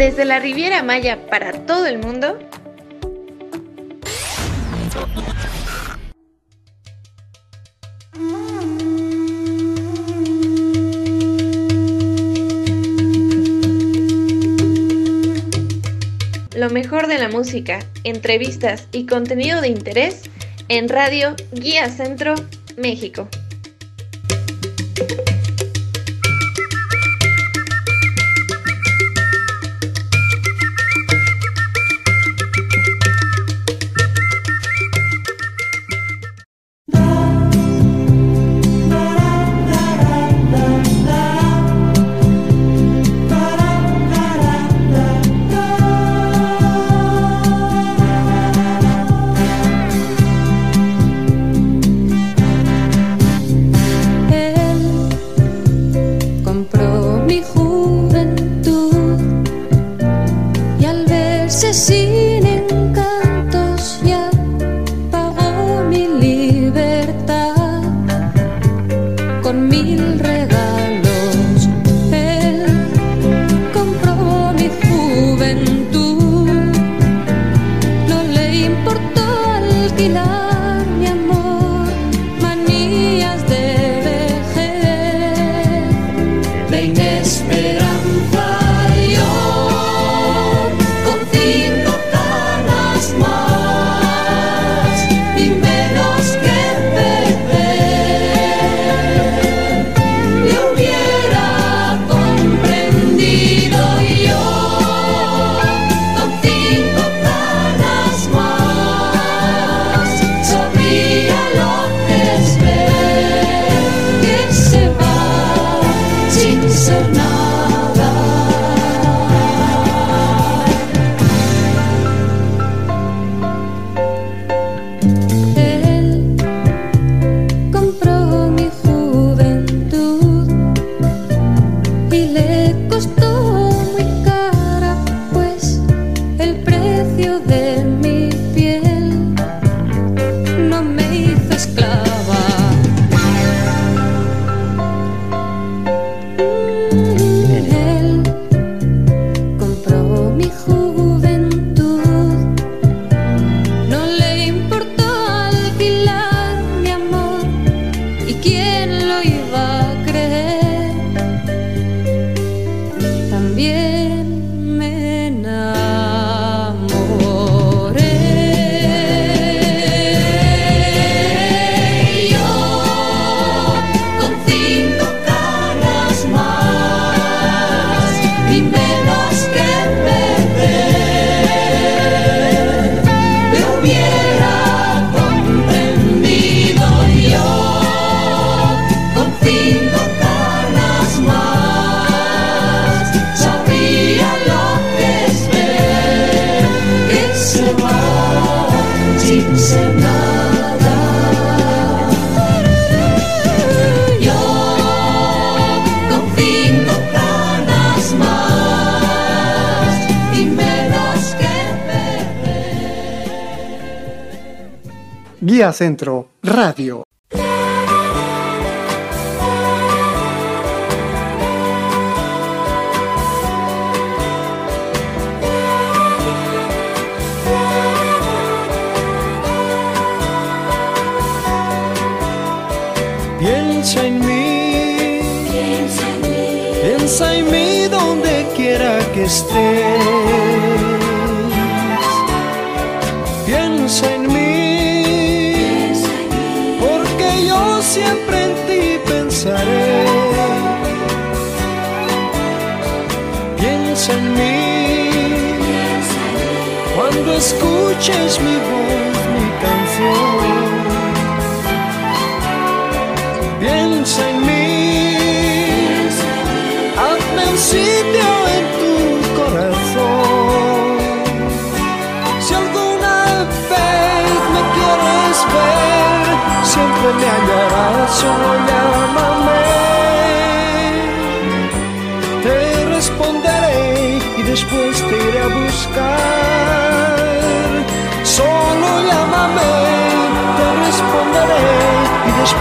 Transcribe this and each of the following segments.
Desde la Riviera Maya para todo el mundo. Lo mejor de la música, entrevistas y contenido de interés en Radio Guía Centro, México. Centro Radio. Piensa en mí cuando escuches mi voz, mi canción. Piensa en mí, hazme un sitio en tu corazón. Si alguna vez me quieres ver, siempre me hallarás solo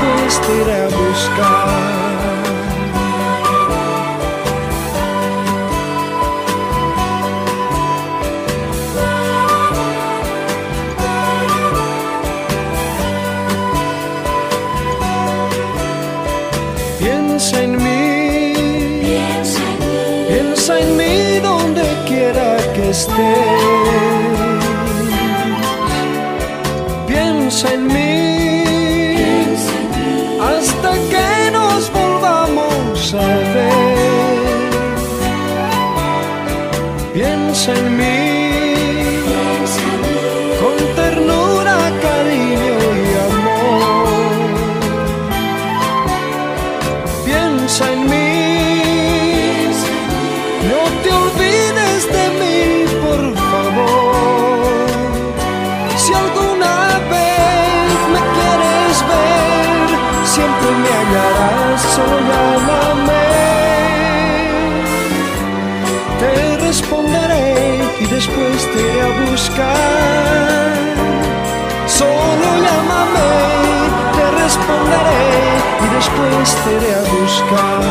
y después te iré a buscar. En mí, no te olvides de mí, por favor. Si alguna vez me quieres ver, siempre me hallarás, solo llámame. Te responderé y después te iré a buscar. Solo llámame, responderé y después te iré a buscar.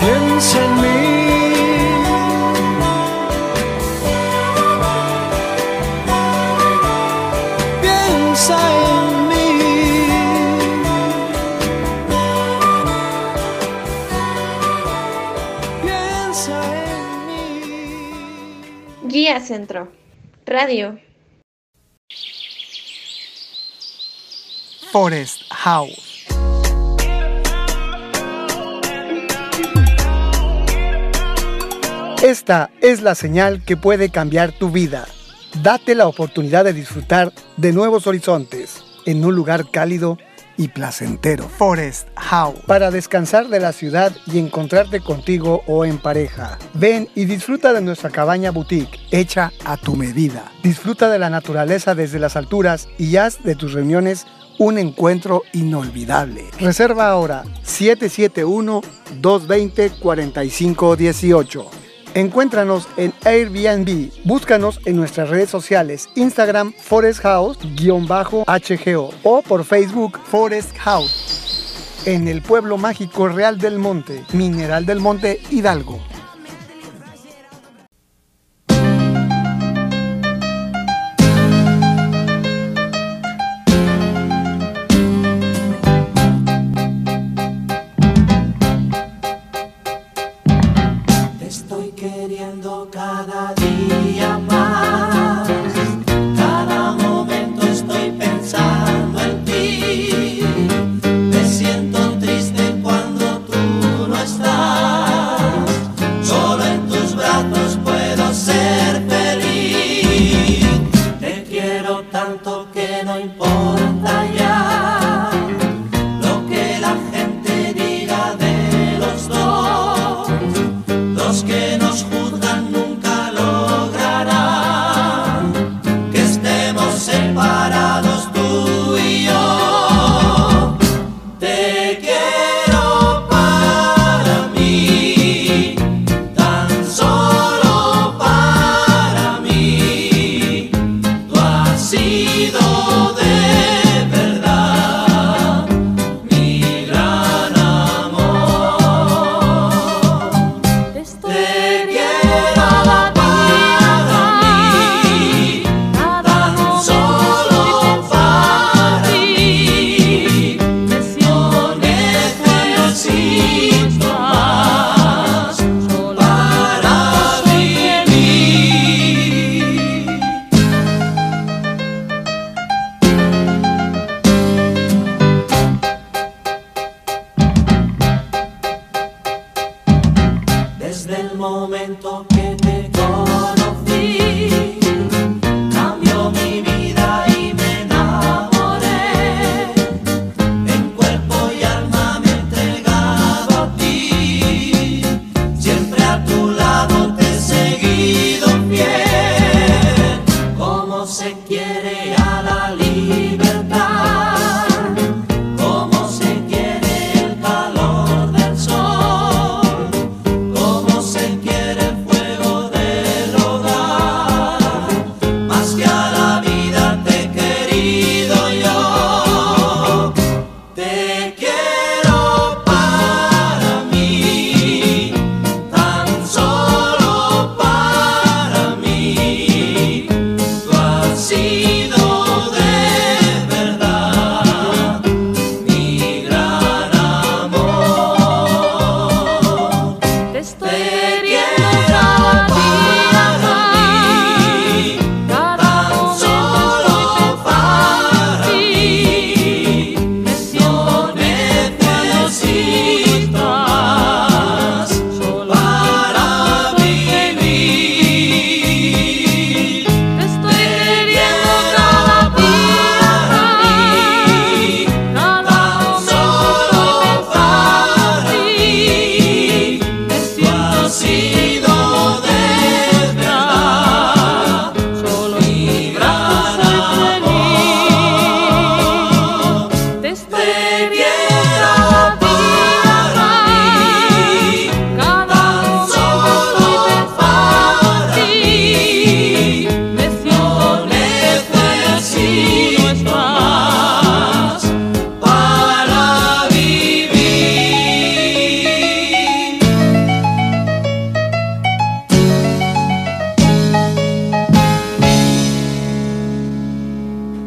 Piensa en mí. Piensa en mí. Piensa en mí. Guía Centro. Radio. Forest House. Esta es la señal que puede cambiar tu vida. Date la oportunidad de disfrutar de nuevos horizontes en un lugar cálido y placentero. Forest House. Para descansar de la ciudad y encontrarte contigo o en pareja. Ven y disfruta de nuestra cabaña boutique, hecha a tu medida. Disfruta de la naturaleza desde las alturas y haz de tus reuniones un encuentro inolvidable. Reserva ahora 771-220-4518. Encuéntranos en Airbnb. Búscanos en nuestras redes sociales, Instagram Forest House-HGO o por Facebook Forest House. En el pueblo mágico Real del Monte, Mineral del Monte, Hidalgo.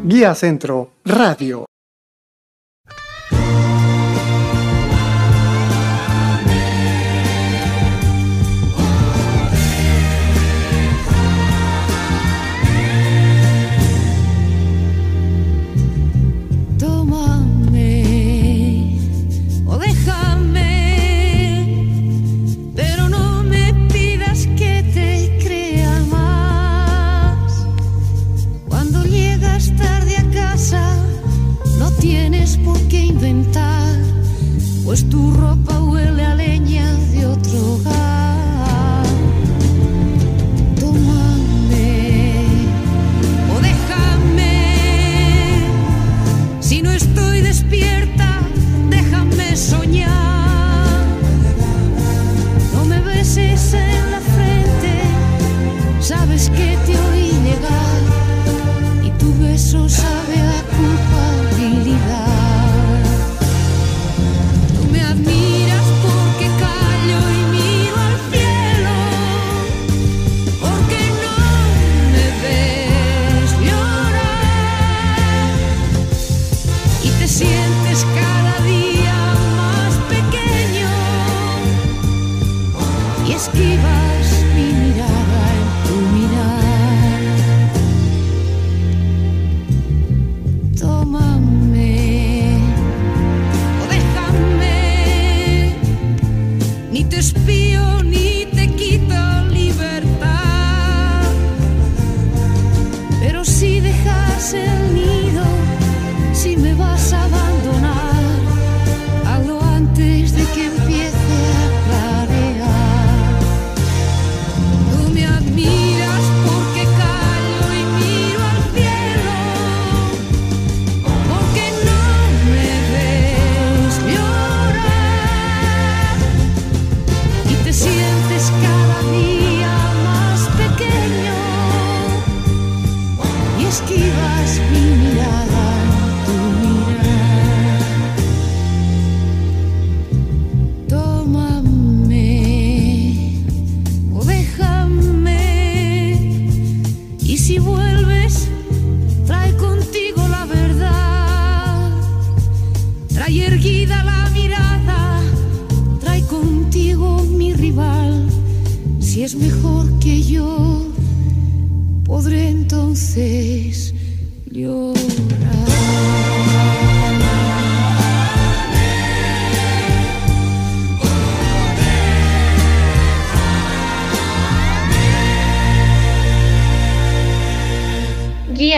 Guía Centro Radio. Pues tu ropa huele a leña de otro hogar. Tómame o déjame, si no estoy despierta, déjame soñar. No me beses en la frente, sabes que te oí llegar y tu beso sabe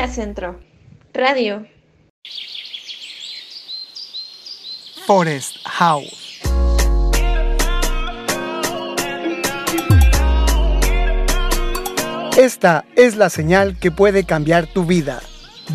Centro. Radio. Forest House. Esta es la señal que puede cambiar tu vida.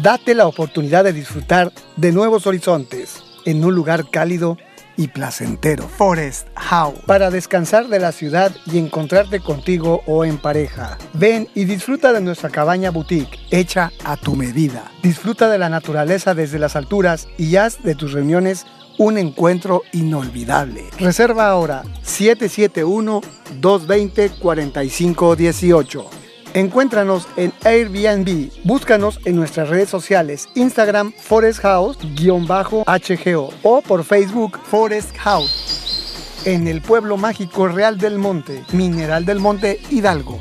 Date la oportunidad de disfrutar de nuevos horizontes en un lugar cálido y placentero. Forest House. Para descansar de la ciudad y encontrarte contigo o en pareja. Ven y disfruta de nuestra cabaña boutique, hecha a tu medida. Disfruta de la naturaleza desde las alturas y haz de tus reuniones un encuentro inolvidable. Reserva ahora 771-220-4518. Encuéntranos en Airbnb. Búscanos en nuestras redes sociales, Instagram Forest House-HGO o por Facebook Forest House. En el pueblo mágico Real del Monte, Mineral del Monte, Hidalgo.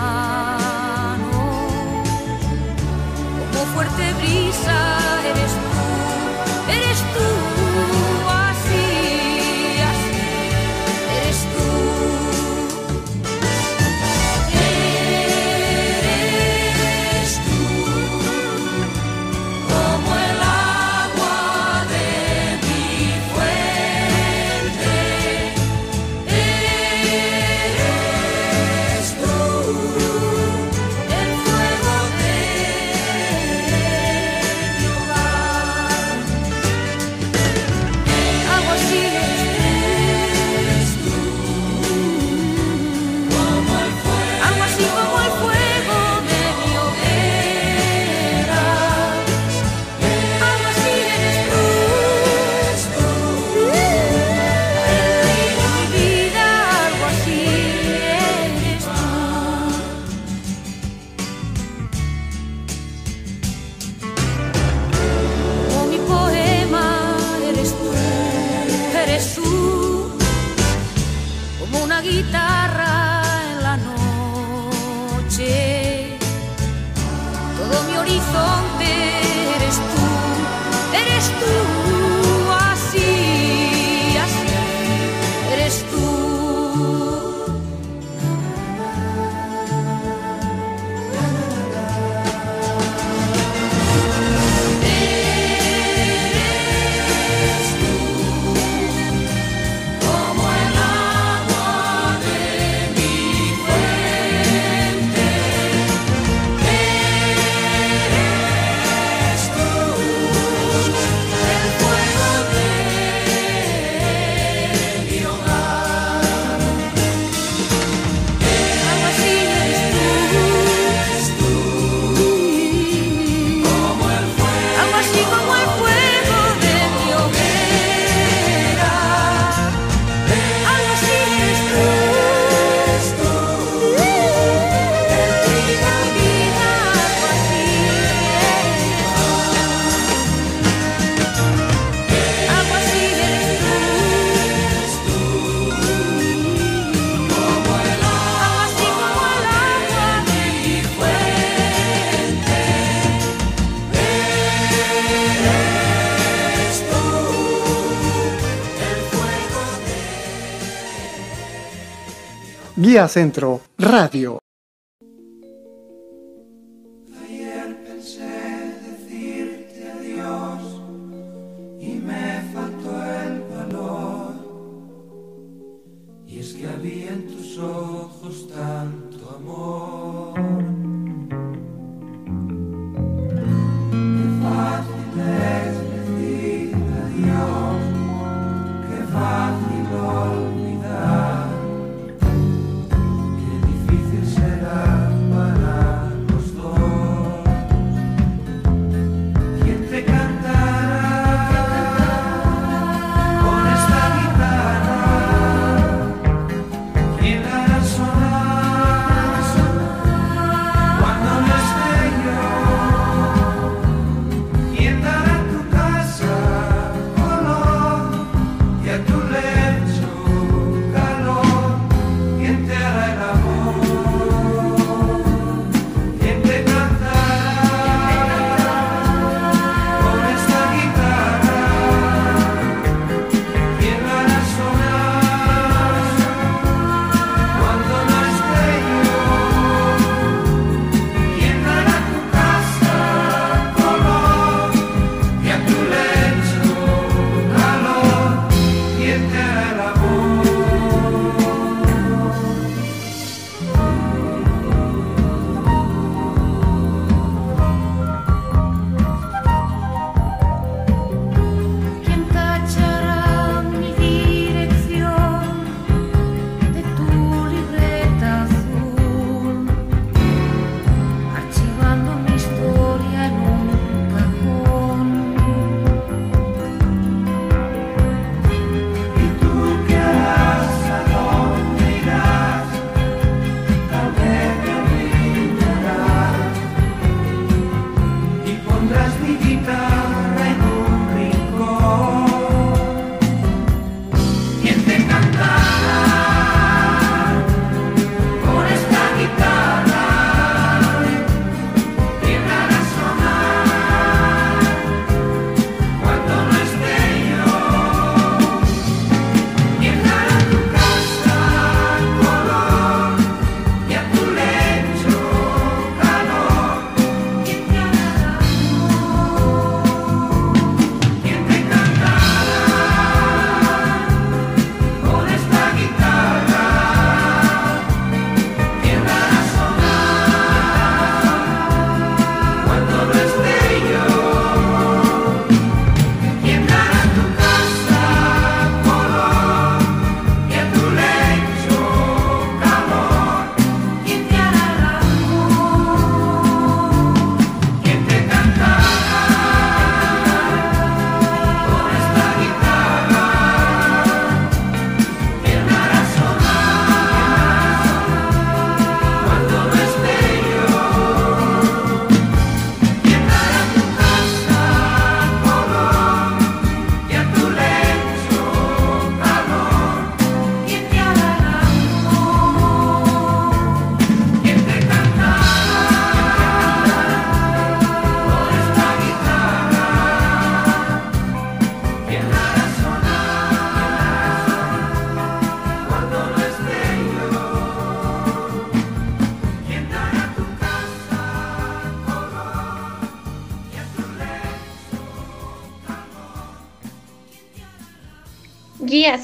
fuerte brisa eres Guía Centro Radio.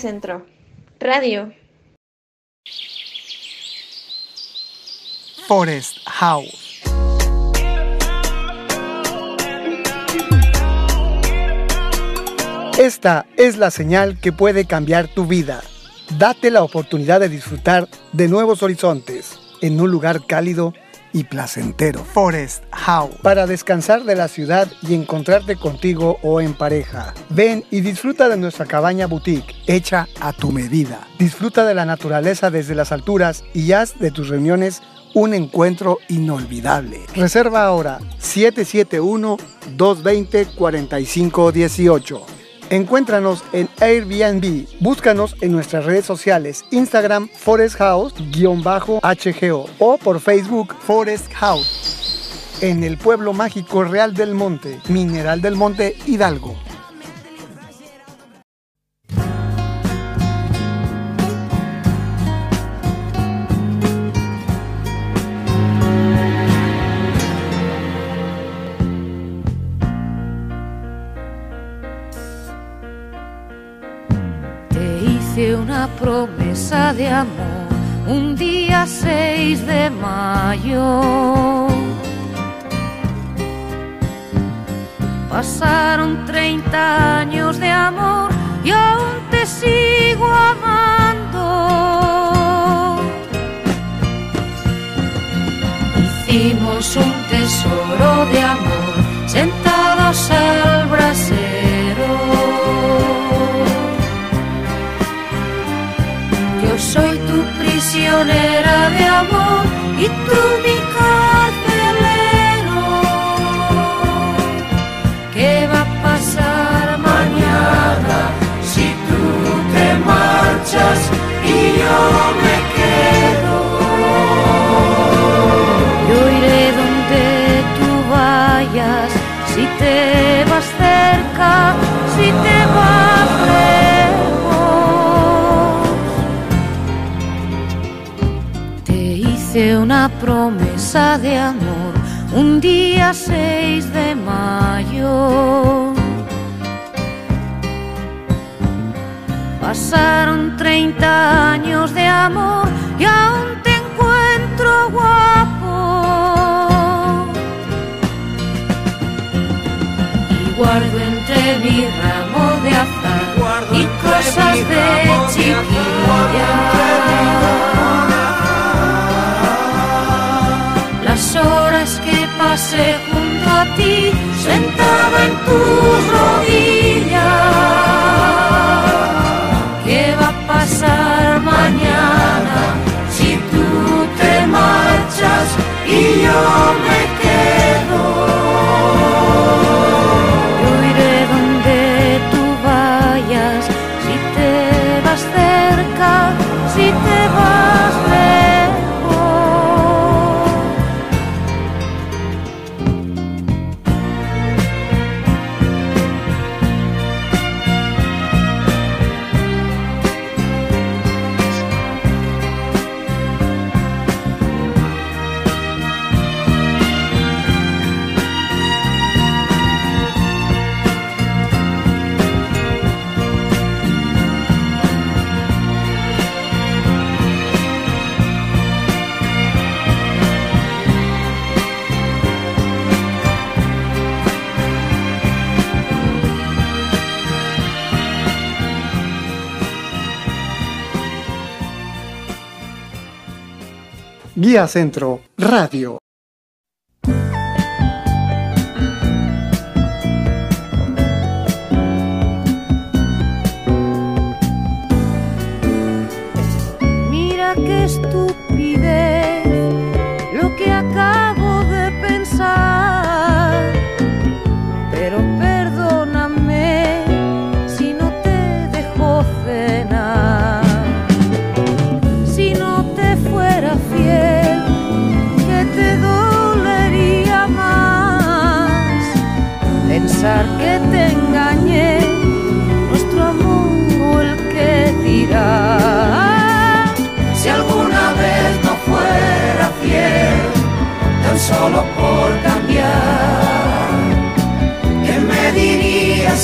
Centro. Radio. Forest House. Esta es la señal que puede cambiar tu vida. Date la oportunidad de disfrutar de nuevos horizontes en un lugar cálido y placentero. Forest House. Para descansar de la ciudad y encontrarte contigo o en pareja. Ven y disfruta de nuestra cabaña boutique, hecha a tu medida. Disfruta de la naturaleza desde las alturas y haz de tus reuniones un encuentro inolvidable. Reserva ahora 771-220-4518. Encuéntranos en Airbnb. Búscanos en nuestras redes sociales, Instagram Forest House-HGO o por Facebook Forest House. En el pueblo mágico Real del Monte, Mineral del Monte, Hidalgo. Promesa de amor un día 6 de mayo. Pasaron 30 una promesa de amor un día 6 de mayo. Pasaron 30 años de amor y aún te encuentro guapo. Y guardo entre mi ramo de azar y cosas de chiquilla. Horas que pasé junto a ti, sentada en tus rodillas. ¿Qué va a pasar mañana si tú te marchas y yo me Guía Centro Radio. Mira qué estupidez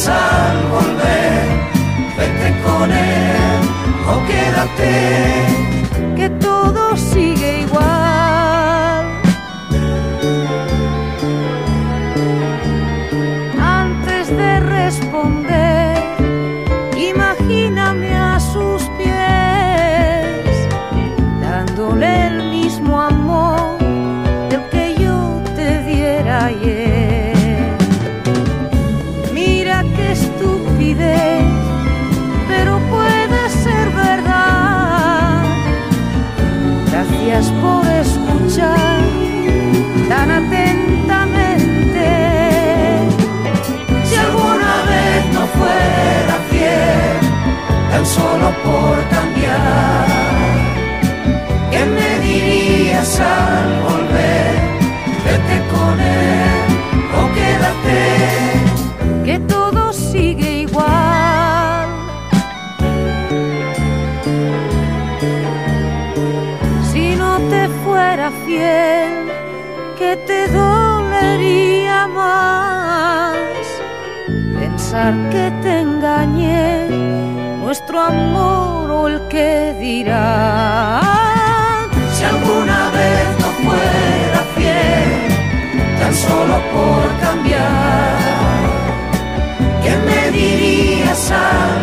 cambiar, ¿qué me dirías al volver? Vete con él o quédate. Si alguna vez no fuera fiel, tan solo por cambiar, ¿qué me dirías al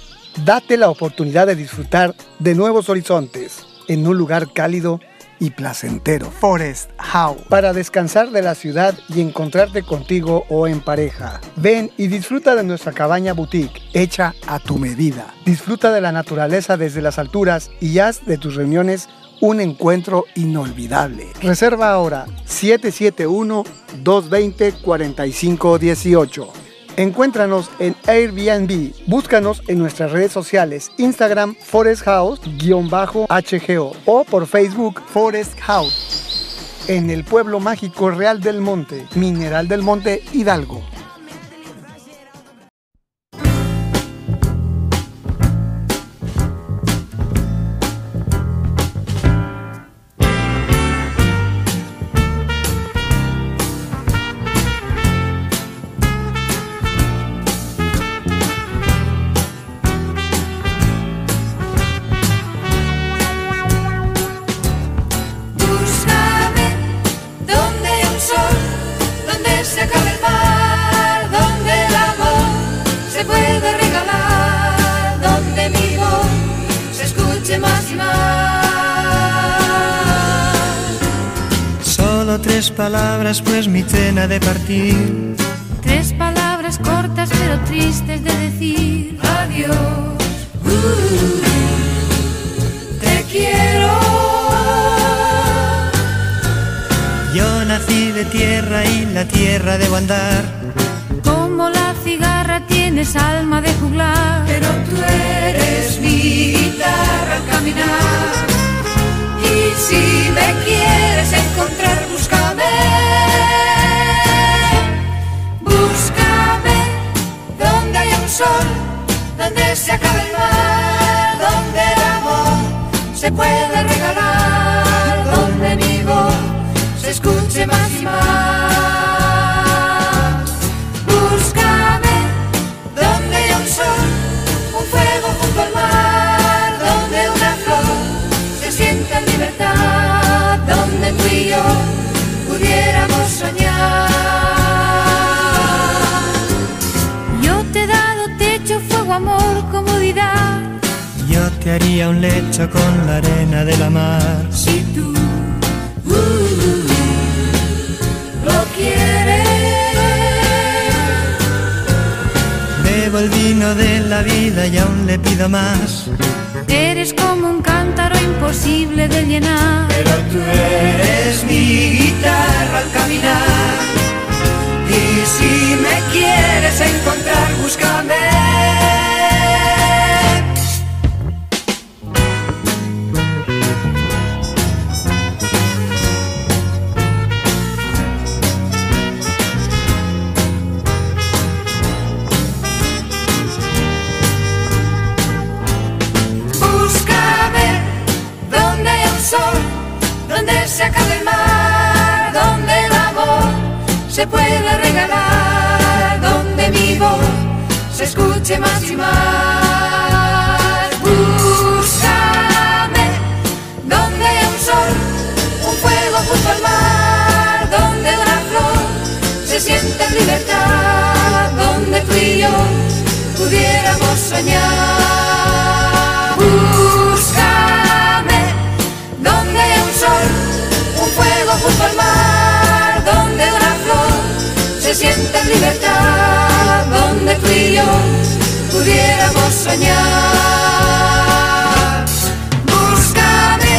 Date la oportunidad de disfrutar de nuevos horizontes en un lugar cálido y placentero. Forest House. Para descansar de la ciudad y encontrarte contigo o en pareja. Ven y disfruta de nuestra cabaña boutique hecha a tu medida. Disfruta de la naturaleza desde las alturas y haz de tus reuniones un encuentro inolvidable. Reserva ahora 771-220-4518. Encuéntranos en Airbnb. Búscanos en nuestras redes sociales Instagram Forest House-HGO o por Facebook Forest House. En el pueblo mágico Real del Monte, Mineral del Monte, Hidalgo. Escuche más y más. Solo tres palabras, pues mi cena de partir. Tres palabras cortas pero tristes de decir. Adiós, Uh, te quiero. Yo nací de tierra y la tierra debo andar. Tienes alma de juglar. Pero tú eres mi guitarra al caminar. Y si me quieres encontrar, búscame. Búscame donde haya un sol, donde se acabe el mar, donde el amor se puede regalar, donde mi voz se escuche más y más. Te haría un lecho con la arena de la mar. Si tú uh, lo quieres, el vino de la vida y aún le pido más. Eres como un cántaro imposible de llenar. Pero tú eres mi guitarra al caminar. Y si me quieres encontrar, búscame. Se pueda regalar, donde mi voz se escuche más y más. Búscame donde un sol, un fuego junto al mar, donde una flor se siente en libertad, donde tú y yo pudiéramos soñar. En libertad, donde tú y yo pudiéramos soñar. Búscame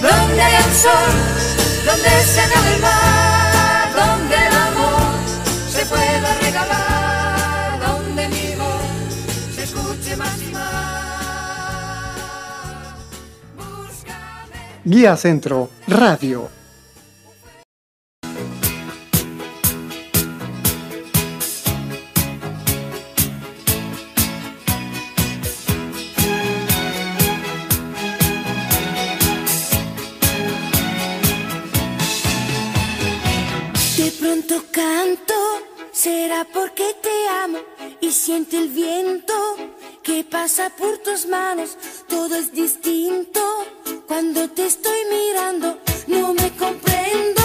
donde hay un sol, donde se acabe el mar, donde el amor se pueda regalar, donde mi voz se escuche más y más. Búscame. Guía Centro Radio. Y siente el viento que pasa por tus manos. Todo es distinto cuando te estoy mirando. No me comprendo,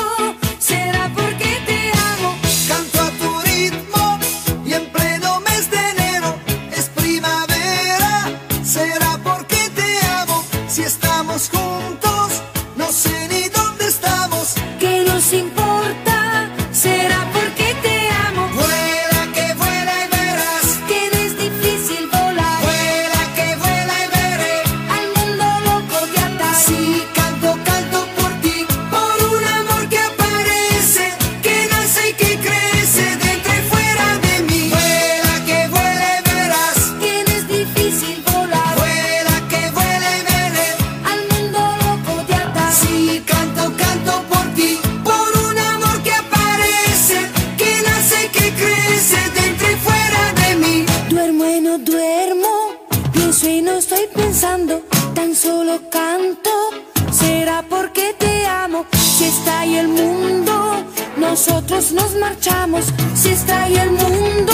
nosotros nos marchamos. Si está ahí el mundo,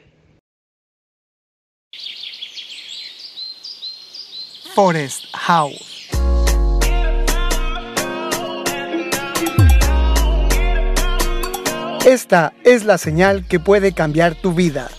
Forest House. Esta es la señal que puede cambiar tu vida.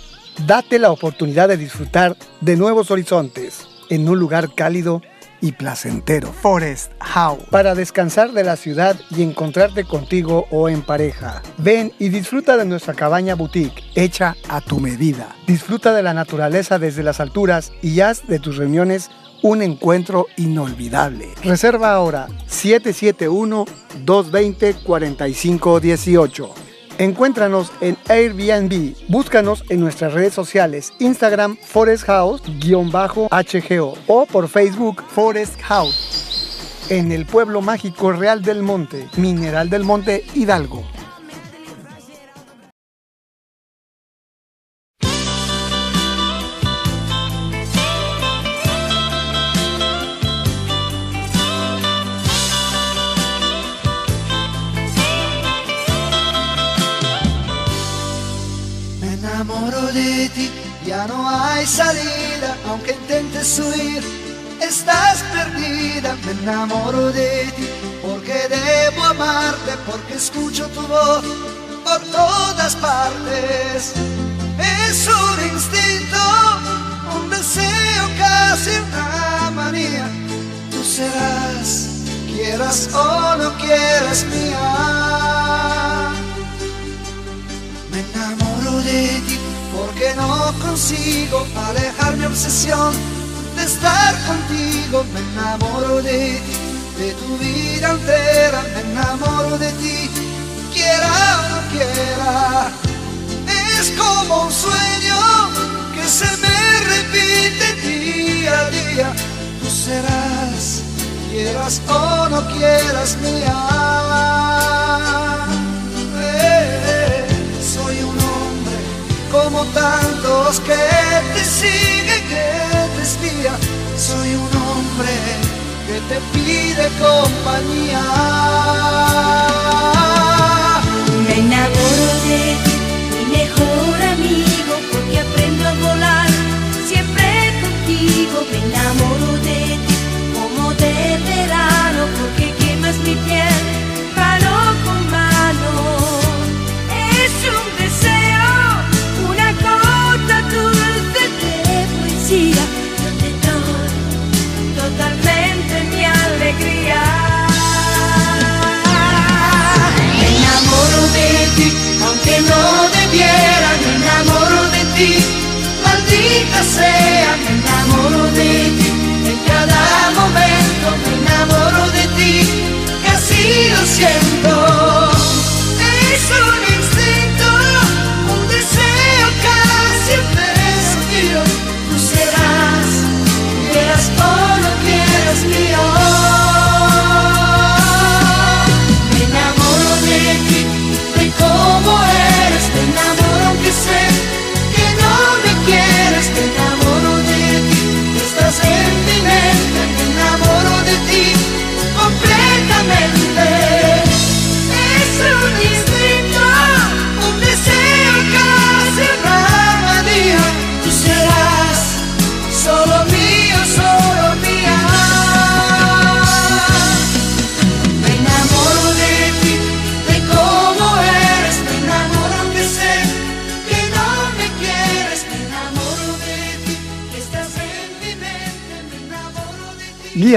Date la oportunidad de disfrutar de nuevos horizontes en un lugar cálido y placentero. Forest House. Para descansar de la ciudad y encontrarte contigo o en pareja. Ven y disfruta de nuestra cabaña boutique, hecha a tu medida. Disfruta de la naturaleza desde las alturas y haz de tus reuniones un encuentro inolvidable. Reserva ahora 771-220-4518. Encuéntranos en Airbnb. Búscanos en nuestras redes sociales, Instagram Forest House-HGO o por Facebook Forest House. En el pueblo mágico Real del Monte, Mineral del Monte, Hidalgo. No hay salida, aunque intentes huir, estás perdida. Me enamoro de ti, porque debo amarte, porque escucho tu voz por todas partes. Es un instinto, un deseo, casi una manía. Tú serás, quieras o no quieras mía. Me enamoro de ti porque no consigo alejar mi obsesión de estar contigo. Me enamoro de ti, de tu vida entera. Me enamoro de ti, quiera o no quiera. Es como un sueño que se me repite día a día. Tú serás, quieras o no quieras mía. Como tantos que te sigue, que te espía. Soy un hombre que te pide compañía. Me enamoro de ti, mi mejor amigo, porque aprendo a volar siempre contigo. Me enamoro de ti, como de verano, porque quemas mi piel siento.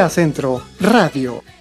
Centro Radio.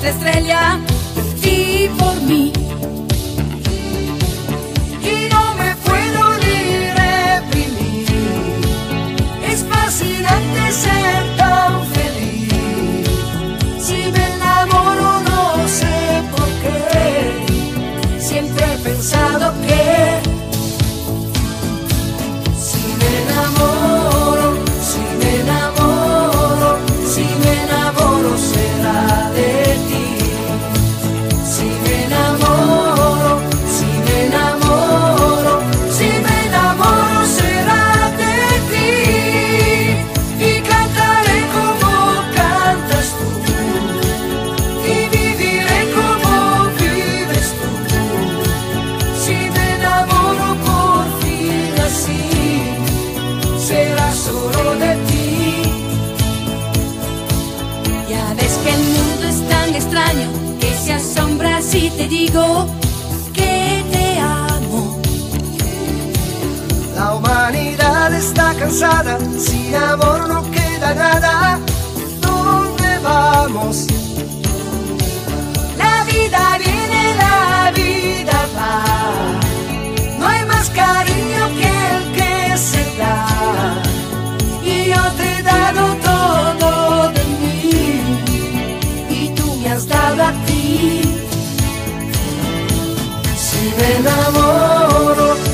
Nuestra estrella y por mí. Y no me puedo ni reprimir. Es fascinante ser cansada, sin amor no queda nada. ¿Dónde vamos? La vida viene, la vida va. No hay más cariño que el que se da. Y yo te he dado todo de mí. Y tú me has dado a ti. Si me enamoro.